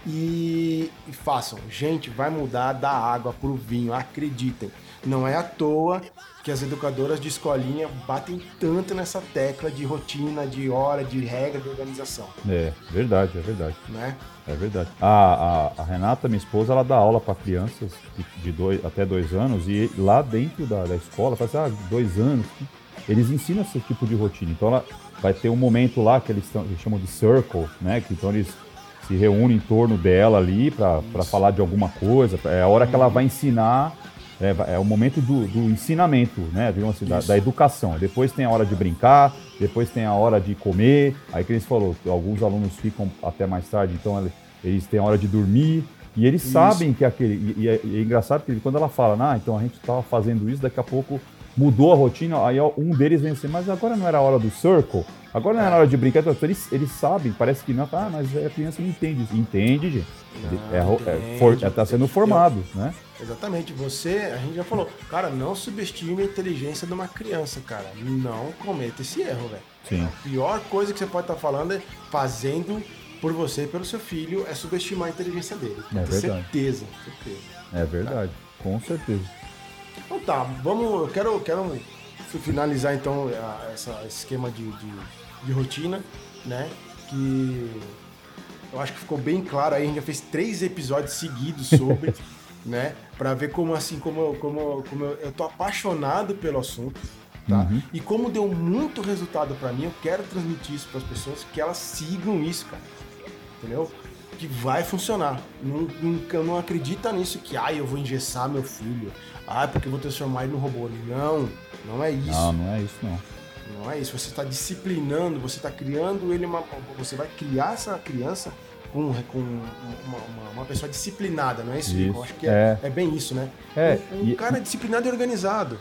E, e, façam. Gente, vai mudar da água pro vinho, acreditem. Não é à toa que as educadoras de escolinha batem tanto nessa tecla de rotina, de hora, de regra, de organização. É, verdade, é verdade. Né? É verdade. A, a, a Renata, minha esposa, ela dá aula para crianças de, dois, até dois anos e lá dentro da, da escola, faz assim, ah, dois anos, eles ensinam esse tipo de rotina. Então ela vai ter um momento lá que eles, tão, eles chamam de circle, né? Que então eles se reúnem em torno dela ali para falar de alguma coisa. É a hora que ela vai ensinar, é, é o momento do, do ensinamento, né? Digamos assim, da, da, educação. Depois tem a hora de brincar, depois tem a hora de comer. Aí que eles falou, alguns alunos ficam até mais tarde, então eles têm a hora de dormir. E eles isso. sabem que aquele. E, e, é, e, é, engraçado que quando ela fala, ah, então a gente estava fazendo isso, daqui a pouco mudou a rotina, aí um deles vem assim, mas agora não era a hora do circle? Agora não era a hora de brincar? Então, eles, eles sabem, parece que não, ah, mas a criança não entende. Entende, gente. Não, é, é, é, tá sendo formado, Eu, né? Exatamente. Você, a gente já falou, cara, não subestime a inteligência de uma criança, cara. Não cometa esse erro, velho. Sim. A pior coisa que você pode estar falando é fazendo por você e pelo seu filho é subestimar a inteligência dele. É verdade. Certeza, certeza. É verdade, com certeza. Então tá, vamos. Eu quero, quero finalizar então a, essa, esse esquema de, de, de, rotina, né? Que eu acho que ficou bem claro aí, a gente já fez três episódios seguidos sobre, [LAUGHS] né? Pra ver como assim, como, como, como eu, eu tô apaixonado pelo assunto. Tá? Uhum. E como deu muito resultado para mim, eu quero transmitir isso para as pessoas que elas sigam isso, cara. Entendeu? Que vai funcionar. Não, não, não acredita nisso que, ah, eu vou engessar meu filho. Ah, porque eu vou transformar ele no robô. Não, não é isso. Não, não é isso, não. Não é isso. Você está disciplinando, você está criando ele uma. Você vai criar essa criança com, com uma, uma, uma, pessoa disciplinada, não é isso? isso. Eu acho que é, é, é, bem isso, né? É, um, um e, cara disciplinado e organizado.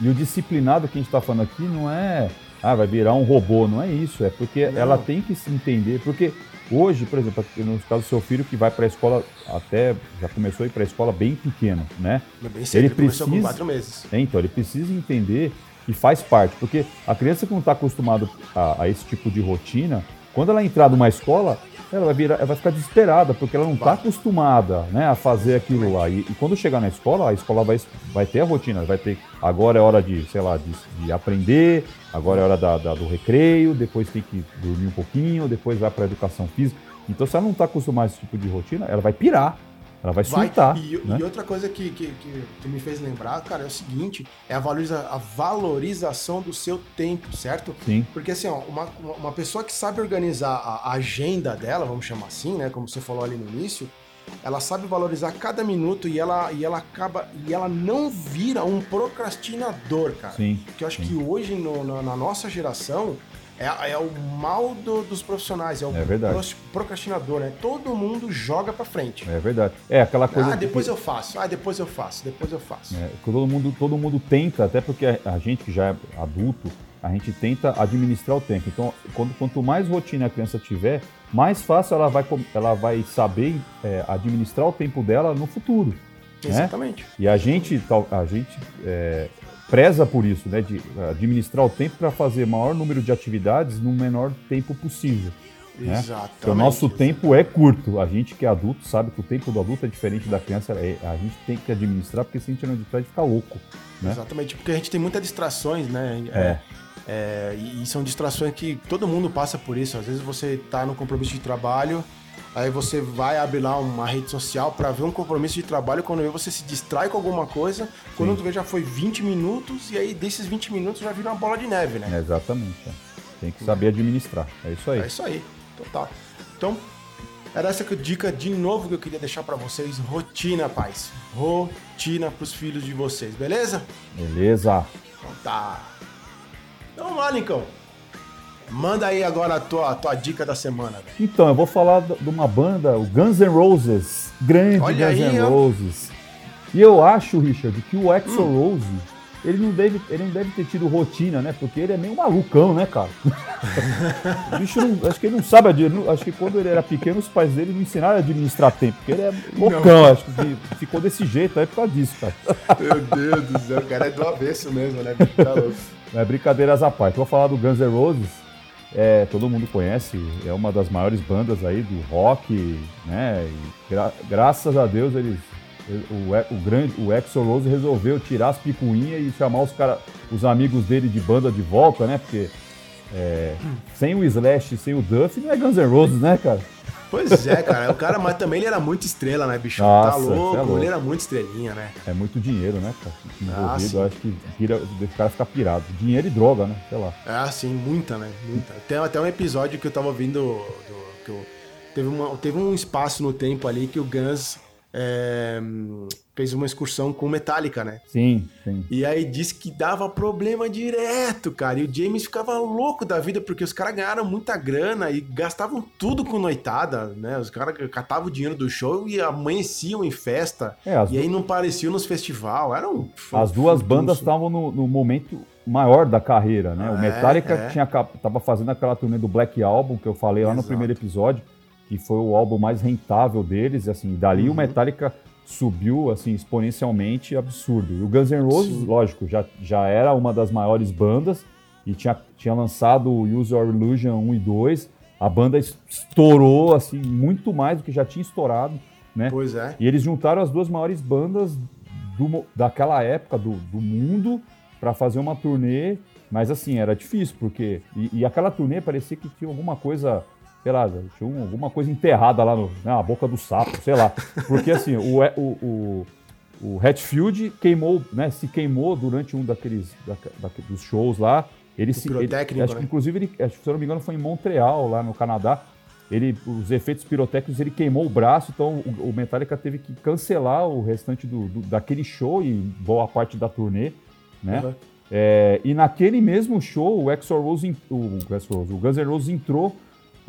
E o disciplinado que a gente está falando aqui não é. Ah, vai virar um robô, não é isso. É porque não. ela tem que se entender. Porque Hoje, por exemplo, no caso do seu filho que vai para a escola até já começou a ir para a escola bem pequeno, né? Bem cedo, ele precisa com quatro meses. É, então ele precisa entender e faz parte, porque a criança que não está acostumada a, a, esse tipo de rotina, quando ela entrar numa escola, ela vai, virar, ela vai ficar desesperada, porque ela não está acostumada né, a fazer aquilo lá. E, e, quando chegar na escola, a escola vai, vai ter a rotina, vai ter. Agora é hora de, sei lá, de, de aprender, agora é hora da, da, do recreio, depois tem que dormir um pouquinho, depois vai para a educação física. Então, se ela não está acostumada a esse tipo de rotina, ela vai pirar. Ela vai surtar. Vai. E, né? e, outra coisa que, que, que, que, me fez lembrar, cara, é o seguinte: é a, valoriza, a valorização do seu tempo, certo? Sim. Porque assim, ó, uma, uma pessoa que sabe organizar a agenda dela, vamos chamar assim, né? Como você falou ali no início, ela sabe valorizar cada minuto e ela, e ela acaba. E ela não vira um procrastinador, cara. Sim. Que eu acho sim. que hoje, no, na, na nossa geração, é, é o mal do, dos profissionais, é o é verdade. procrastinador, né? Todo mundo joga para frente. É verdade. É aquela coisa. Ah, depois que... eu faço. Ah, depois eu faço. Depois eu faço. É, todo mundo, todo mundo tenta, até porque a gente que já é adulto, a gente tenta administrar o tempo. Então, quando, quanto mais rotina a criança tiver, mais fácil ela vai, ela vai saber é, administrar o tempo dela no futuro. Né? Exatamente. Né? E a gente, a gente é, preza por isso, né, de administrar o tempo para fazer maior número de atividades no menor tempo possível. Né? Exatamente. Porque o nosso tempo é curto. A gente que é adulto sabe que o tempo do adulto é diferente da criança. É, a gente tem que administrar, porque se a gente não administrar, a gente fica louco. Né? Exatamente, porque a gente tem muitas distrações, né? É. é. e são distrações que todo mundo passa por isso. Às vezes você está no compromisso de trabalho Aí você vai abrir lá uma rede social para ver um compromisso de trabalho. Quando vê, você se distrai com alguma coisa. Quando tu vê, já foi 20 minutos. E aí, desses 20 minutos, já vira uma bola de neve, né? É exatamente. É. Tem que saber administrar. É isso aí. É isso aí. Total. Então, era essa dica de novo que eu queria deixar para vocês. Rotina, pais. Rotina pros filhos de vocês, beleza? Beleza. Então tá. Então vamos lá, Lincão. Manda aí agora a tua, a tua dica da semana. Então, eu vou falar de uma banda, o Guns N' Roses. Grande Olha Guns N' Roses. E eu acho, Richard, que o Axel hum. Rose, ele não, deve, ele não deve ter tido rotina, né? Porque ele é meio malucão, né, cara? [LAUGHS] o bicho não, acho que ele não sabe, acho que quando ele era pequeno, os pais dele não ensinaram a administrar tempo, porque ele é loucão, acho que ficou desse jeito aí por causa disso, cara. Meu Deus do céu, o cara é do avesso mesmo, né? Tá louco. É brincadeiras à parte. Vou falar do Guns N' Roses é, todo mundo conhece, é uma das maiores bandas aí do rock, né? Gra graças a Deus eles o, o grande o Exo Rose resolveu tirar as picuinhas e chamar os cara, os amigos dele de banda de volta, né? Porque é, sem o Slash, sem o Duff, não é Guns N' Roses, né, cara? Pois é, cara. O cara, mas também ele era muito estrela, né, bicho? Tá Nossa, tá louco, é louco, ele era muito estrelinha, né? É muito dinheiro, né, cara? Envolvido, ah, acho que pira, o cara ficar pirado. Dinheiro e droga, né? Sei lá. Ah, sim, muita, né? Muita. Tem até um episódio que eu tava ouvindo. Do, que eu, teve, uma, teve um espaço no tempo ali que o Guns é, fez uma excursão com Metallica, né? Sim, sim. E aí disse que dava problema direto, cara. E o James ficava louco da vida porque os caras ganharam muita grana e gastavam tudo com noitada, né? Os caras catavam o dinheiro do show e amanheciam em festa. É, e aí não pareciam nos festival. Era um, as duas bandas estavam no, no, momento maior da carreira, né? o é, Metallica é. tinha tava fazendo aquela turnê do Black Album que eu falei lá Exato. no primeiro episódio que foi o álbum mais rentável deles, assim, dali uhum. o Metallica subiu assim exponencialmente absurdo. E o Guns N' Roses, Sim. lógico, já, já era uma das maiores bandas e tinha, tinha lançado o Use Your Illusion 1 e 2. A banda estourou, assim, muito mais do que já tinha estourado, né? Pois é. E eles juntaram as duas maiores bandas do, daquela época do, do mundo para fazer uma turnê, mas assim, era difícil, porque. E, e, aquela turnê parecia que tinha alguma coisa, sei lá, tinha alguma coisa enterrada lá no, na boca do sapo, sei lá. Porque assim, o, o, o, o Hatfield queimou, né? Se queimou durante um daqueles da, da, dos shows lá. Ele se. Ele, acho que, né? inclusive, ele, acho, se eu não me engano, foi em Montreal, lá no Canadá. Ele, os efeitos pirotécnicos, ele queimou o braço, então o, o Metallica teve que cancelar o restante do, do, daquele show e boa parte da turnê, né? Uhum. É, e naquele mesmo show, o Exor Rose, o, o Guns N' Roses entrou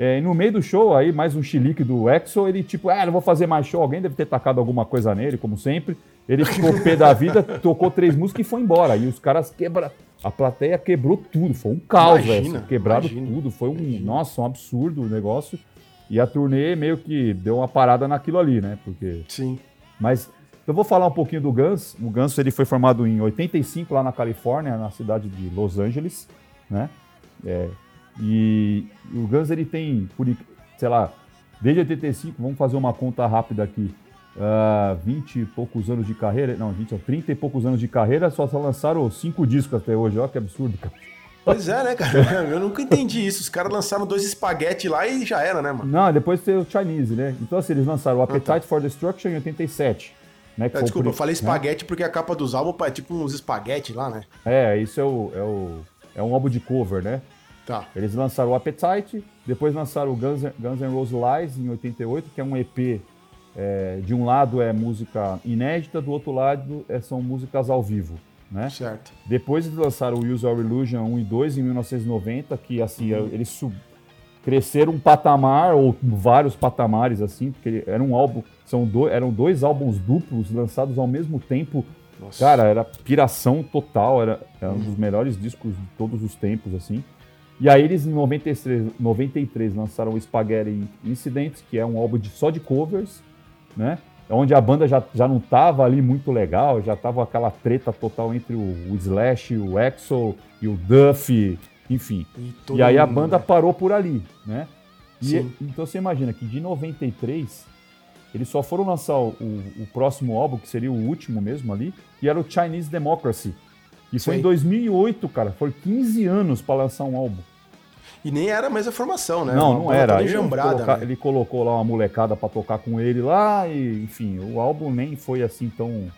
é, e no meio do show, aí, mais um chilique do Exo, ele tipo, ah, não vou fazer mais show. Alguém deve ter tacado alguma coisa nele, como sempre. Ele ficou pé da vida, [LAUGHS] tocou três músicas e foi embora. E os caras quebraram. A plateia quebrou tudo. Foi um caos, velho. Quebrado imagina, tudo. Foi um, imagina. nossa, um absurdo o negócio. E a turnê meio que deu uma parada naquilo ali, né? Porque. Sim. Mas eu vou falar um pouquinho do Guns. O Guns ele foi formado em 85 lá na Califórnia, na cidade de Los Angeles, né? É, e o Guns ele tem, por, sei lá, desde 85, vamos fazer uma conta rápida aqui, uh, 20 e poucos anos de carreira, não, 20, 30 e poucos anos de carreira, só, lançaram cinco discos até hoje, olha que absurdo, cara. Pois é, né, cara? [LAUGHS] Eu nunca entendi isso. Os caras lançaram dois espaguete lá e já era, né, mano? Não, depois tem o Chinese, né? Então, assim, eles lançaram o Appetite ah, tá. for Destruction em 87. Né, é, desculpa, eu falei né? espaguete né? porque a capa dos álbuns é tipo uns espaguete lá, né? É, isso é o, é o. É um álbum de cover, né? Tá. Eles lançaram o Appetite, depois lançaram o Guns, Guns N' Roses Lies em 88, que é um EP. É, de um lado é música inédita, do outro lado é, são músicas ao vivo. Né? Certo. Depois eles lançaram o Use Our Illusion 1 e 2 em 1990, que assim, uhum. eles sub... cresceram um patamar, ou vários patamares, assim, porque era um álbum, são dois, eram dois álbuns duplos lançados ao mesmo tempo. Nossa. Cara, era piração total, era, era um dos melhores discos de todos os tempos, assim. E aí eles em 93, 93 lançaram o Spaghetti Incidents, que é um álbum de, só de covers, né? Onde a banda já, já não tava ali muito legal, já tava aquela treta total entre o, o Slash, o Exo e o Duff, enfim. E, e aí a banda né? parou por ali, né? E, então você imagina que de 93 eles só foram lançar o, o, o, próximo álbum, que seria o último mesmo ali, e era o Chinese Democracy. E foi Sim. em 2008, cara. Foi 15 anos para lançar um álbum. E nem era a mesma formação, né? Não, não era. Ele, coloca, né? ele colocou lá uma molecada para tocar com ele lá e, enfim, o álbum nem foi assim tão...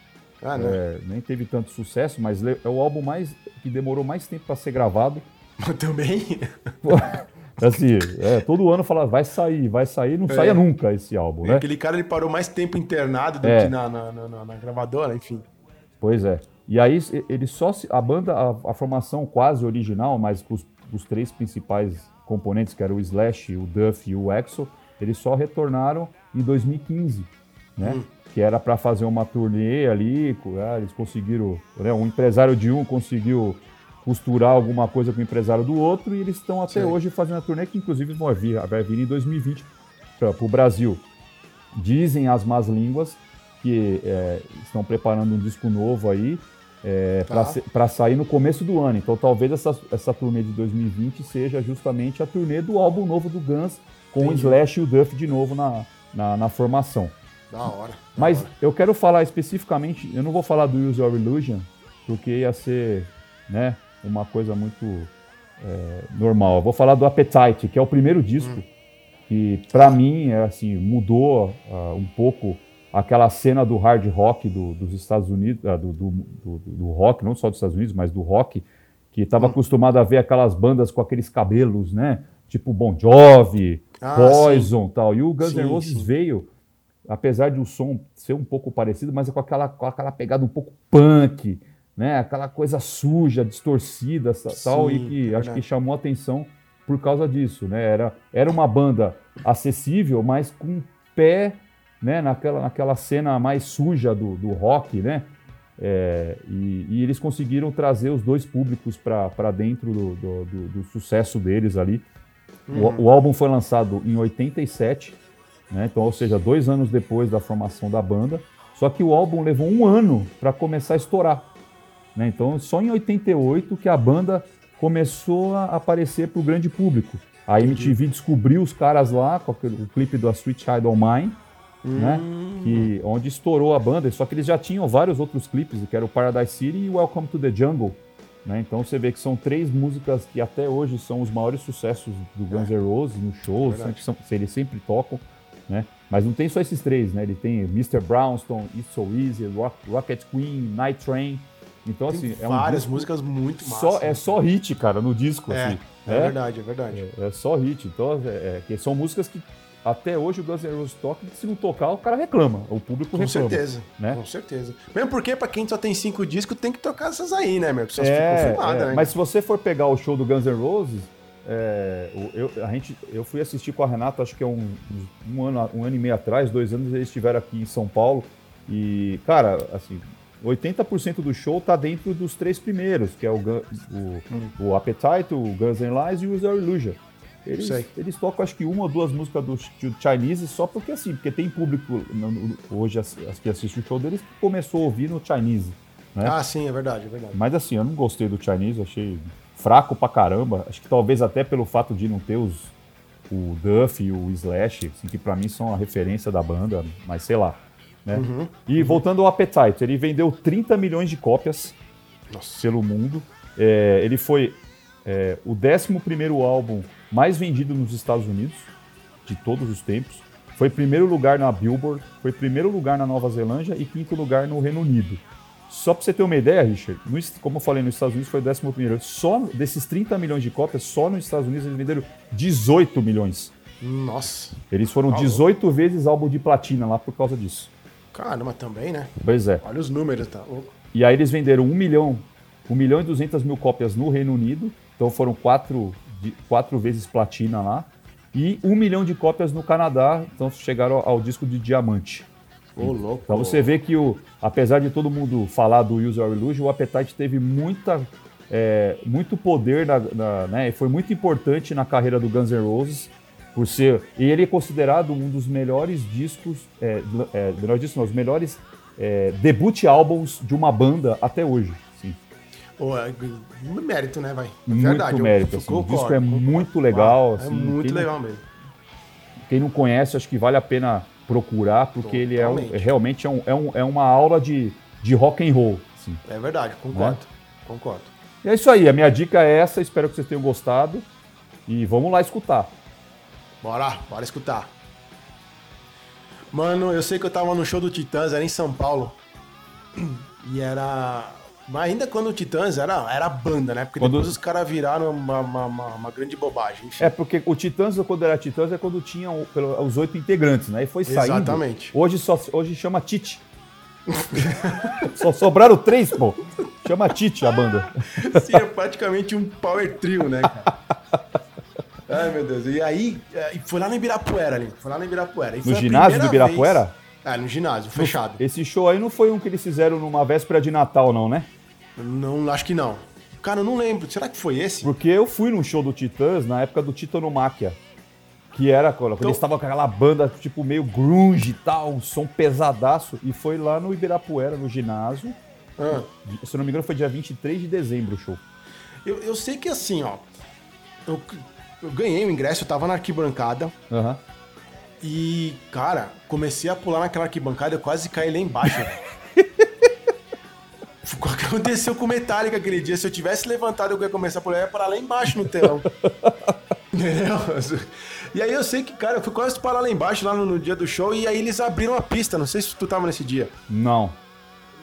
Ah, é, nem teve tanto sucesso, mas é o álbum mais que demorou mais tempo para ser gravado. [LAUGHS] Também? [LAUGHS] assim, é, todo ano fala, vai sair, vai sair, não é. saía nunca esse álbum, né? Aquele cara ele parou mais tempo internado do é. que na, na, na, na, gravadora, enfim. Pois é. E aí ele só a banda, a, a formação quase original, mas os os três principais componentes, que eram o Slash, o Duff e o Exo, eles só retornaram em 2015, né? Hum. Que era para fazer uma turnê ali, ah, eles conseguiram, né? um empresário de um conseguiu costurar alguma coisa com o empresário do outro e eles estão até Sim. hoje fazendo a turnê que inclusive vai vir, vai vir em 2020 para o Brasil. Dizem as más línguas que é, estão preparando um disco novo aí, é, tá. para sair no começo do ano. Então talvez essa, essa turnê de 2020 seja justamente a turnê do álbum novo do Guns, com Entendi. o Slash e o Duff de novo na, na, na formação. Da hora. Da Mas hora. eu quero falar especificamente, eu não vou falar do Use Your Illusion, porque ia ser né, uma coisa muito é, normal. Eu vou falar do Appetite, que é o primeiro disco, hum. que para mim é, assim, mudou uh, um pouco aquela cena do hard rock do, dos Estados Unidos, ah, do, do, do, rock, não só dos Estados Unidos, mas do rock, que estava hum. acostumado a ver aquelas bandas com aqueles cabelos, né? Tipo Bon Jovi, ah, Poison sim. tal. E o Guns N' Roses veio, apesar de o som ser um pouco parecido, mas é com aquela, com aquela pegada um pouco punk, né? Aquela coisa suja, distorcida sim, tal, e que é acho que chamou atenção por causa disso, né? Era, era uma banda acessível, mas com pé né, naquela, naquela cena mais suja do, do rock, né? É, e, e, eles conseguiram trazer os dois públicos para dentro do, do, do, do, sucesso deles ali. Uhum. O, o, álbum foi lançado em 87, né? então, ou seja, dois anos depois da formação da banda. Só que o álbum levou um ano para começar a estourar. Né? Então, só em 88 que a banda começou a aparecer para o grande público. A MTV descobriu os caras lá com aquele, o clipe do A Sweet Child O' Mine, hum. né? Que, onde estourou a banda, só que eles já tinham vários outros clipes, que era o Paradise City e Welcome to the Jungle. Né? Então você vê que são três músicas que até hoje são os maiores sucessos do Guns N' Roses no show, é sempre são, eles sempre tocam. Né? Mas não tem só esses três, né? Ele tem Mr. Brownstone, It's So Easy, Rock, Rocket Queen, Night Train. Então, tem assim, é um várias músicas muito massas. Só, é só hit, cara, no disco. É, assim, é, é verdade, é verdade. É, é só hit. Então, é, é, são músicas que até hoje o Guns N' Roses toca e se não tocar, o cara reclama. O público com reclama. Com certeza. Né? Com certeza. Mesmo porque, pra quem só tem cinco discos, tem que tocar essas aí, né, meu? Pessoas é, ficam é, né? Mas se você for pegar o show do Guns N' Roses, é, eu, a gente, eu fui assistir com a Renata, acho que é um, um, ano, um ano e meio atrás, dois anos, eles estiveram aqui em São Paulo. E, cara, assim, 80% do show tá dentro dos três primeiros, que é o, o, o Appetite, o Guns N' Lies e o User Illusion. Eles, eles tocam acho que uma ou duas músicas do, do Chinese só porque assim, porque tem público hoje as, as que assiste o show deles que começou a ouvir no Chinese. Né? Ah, sim, é verdade, é verdade. Mas assim, eu não gostei do Chinese, achei fraco pra caramba. Acho que talvez até pelo fato de não ter os, o Duff e o Slash, assim, que pra mim são a referência da banda, mas sei lá. Né? Uhum, e uhum. voltando ao Appetite, ele vendeu 30 milhões de cópias Nossa. pelo mundo. É, ele foi é, o 11 álbum mais vendido nos Estados Unidos, de todos os tempos. Foi primeiro lugar na Billboard, foi primeiro lugar na Nova Zelândia e quinto lugar no Reino Unido. Só para você ter uma ideia, Richard, no, como eu falei, nos Estados Unidos foi o 11 primeiro. Só desses 30 milhões de cópias, só nos Estados Unidos eles venderam 18 milhões. Nossa. Eles foram 18 vezes álbum de platina lá por causa disso. Caramba, também, né? Pois é. Olha os números, tá louco. E aí eles venderam 1 milhão, 1 milhão e 200 mil cópias no Reino Unido. Então foram quatro, quatro vezes platina lá. E 1 milhão de cópias no Canadá. Então chegaram ao, ao disco de diamante. Ô, louco. Então você vê que, o, apesar de todo mundo falar do User Illusion, o Appetite teve muita, é, muito poder, na, na, né, foi muito importante na carreira do Guns N' Roses, por ser. E ele é considerado um dos melhores discos, é, é, melhor disco, não, os melhores é, debut álbuns de uma banda até hoje. Oh, é, mérito, né, vai? Muito Verdade, mérito. Assim, o disco é muito legal. Assim, é muito legal mesmo. Quem não conhece, acho que vale a pena procurar, porque Totalmente. ele é, um, realmente é, um, é, um, é uma aula de, de rock and roll. Assim. É verdade, concordo. Né? Concordo. E é isso aí, a minha dica é essa, espero que vocês tenham gostado. E vamos lá escutar. Bora, bora escutar. Mano, eu sei que eu tava no show do Titãs, era em São Paulo. [CLEARS THROAT] E era mas ainda quando o Titãs era, era banda, né? Porque quando... depois os caras viraram uma, uma, uma, uma, grande bobagem. Enfim. É, porque o Titãs, quando era Titãs, é quando tinha os oito integrantes, né? E foi saindo. Exatamente. Hoje, só, hoje chama Tite. [LAUGHS] só sobraram três, pô. Chama Tite a banda. [LAUGHS] Sim, é praticamente um power trio, né, cara? [LAUGHS] Ai, meu Deus. E aí, é, foi lá no Ibirapuera ali. Foi lá no Ibirapuera. no ginásio do Ibirapuera? Vez... É, no ginásio, fechado. Esse show aí não foi um que eles fizeram numa véspera de Natal, não, né? Não, acho que não. Cara, eu não lembro. Será que foi esse? Porque eu fui num show do Titãs na época do Titanomáquia. Que era quando então... eles estavam com aquela banda, tipo, meio grunge e tal, um som pesadaço. E foi lá no Ibirapuera, no ginásio. Ah. Se não me engano, foi dia 23 de dezembro o show. Eu, eu sei que assim, ó. Eu, eu ganhei o ingresso, eu tava na arquibancada. Uhum. E, cara, comecei a pular naquela arquibancada, eu quase caí lá embaixo. [LAUGHS] O que aconteceu com o Metallica aquele dia? Se eu tivesse levantado, eu ia começar a pular, eu ia parar lá embaixo no telão. [LAUGHS] Entendeu? E aí eu sei que, cara, eu fui quase parar lá embaixo, lá no, no, dia do show, e aí eles abriram a pista. Não sei se tu tava nesse dia. Não.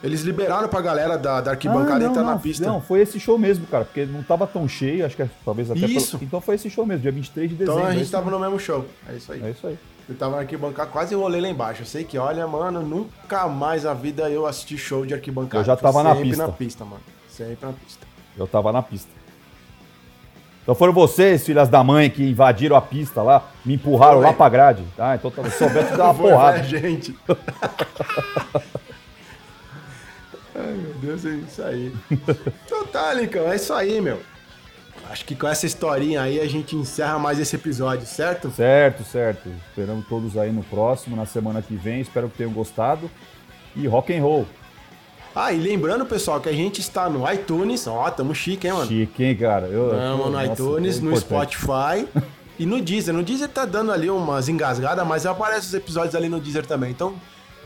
Eles liberaram pra galera da, da arquibancada ah, não, entrar não, na pista. Não, foi esse show mesmo, cara, porque não tava tão cheio, acho que é, talvez até. Isso. Pelo... Então foi esse show mesmo, dia 23 de dezembro. Então a gente tava no mesmo show. É isso aí. É isso aí. Eu tava na arquibancada, quase rolei lá embaixo. Eu sei que, olha, mano, nunca mais a vida eu assisti show de arquibancada. Eu já tava na pista. Sempre na pista, mano. Sempre na pista. Eu tava na pista. Então foram vocês, filhas da mãe, que invadiram a pista lá, me empurraram Foi. lá pra grade. Tá? Então eu soubesse te dar uma [LAUGHS] Foi, porrada. É, gente. [LAUGHS] Ai, meu Deus, é isso aí. Então tá, Lincão, é isso aí, meu. Acho que com essa historinha aí a gente encerra mais esse episódio, certo? Certo, certo. Esperamos todos aí no próximo, na semana que vem. Espero que tenham gostado. E rock and roll. Ah, e lembrando, pessoal, que a gente está no iTunes. Ó, tamo chique, hein, mano? Chique, hein, cara? Eu, Tamo no nossa, iTunes, no Spotify [LAUGHS] e no Deezer. No Deezer tá dando ali umas engasgadas, mas aparece os episódios ali no Deezer também. Então,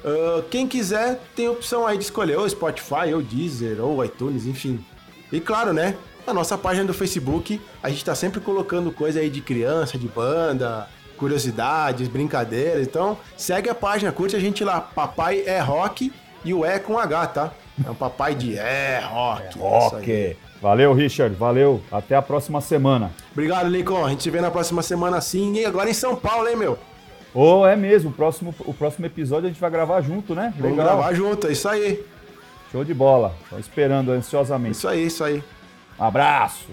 uh, quem quiser, tem opção aí de escolher ou Spotify, ou Deezer, ou iTunes, enfim. E claro, né? Na nossa página do Facebook, a gente tá sempre colocando coisa aí de criança, de banda, curiosidades, brincadeiras. Então, segue a página, curte a gente lá. Papai é rock e o é com H, tá? É um papai de é rock. É rock. Valeu, Richard. Valeu. Até a próxima semana. Obrigado, Lincoln. A gente se vê na próxima semana sim. E agora em São Paulo, hein, meu? Ô, oh, é mesmo. O próximo, o próximo episódio a gente vai gravar junto, né? Vamos Legal. gravar junto, é isso aí. Show de bola. Tô esperando ansiosamente. Isso aí, isso aí. Um abraço.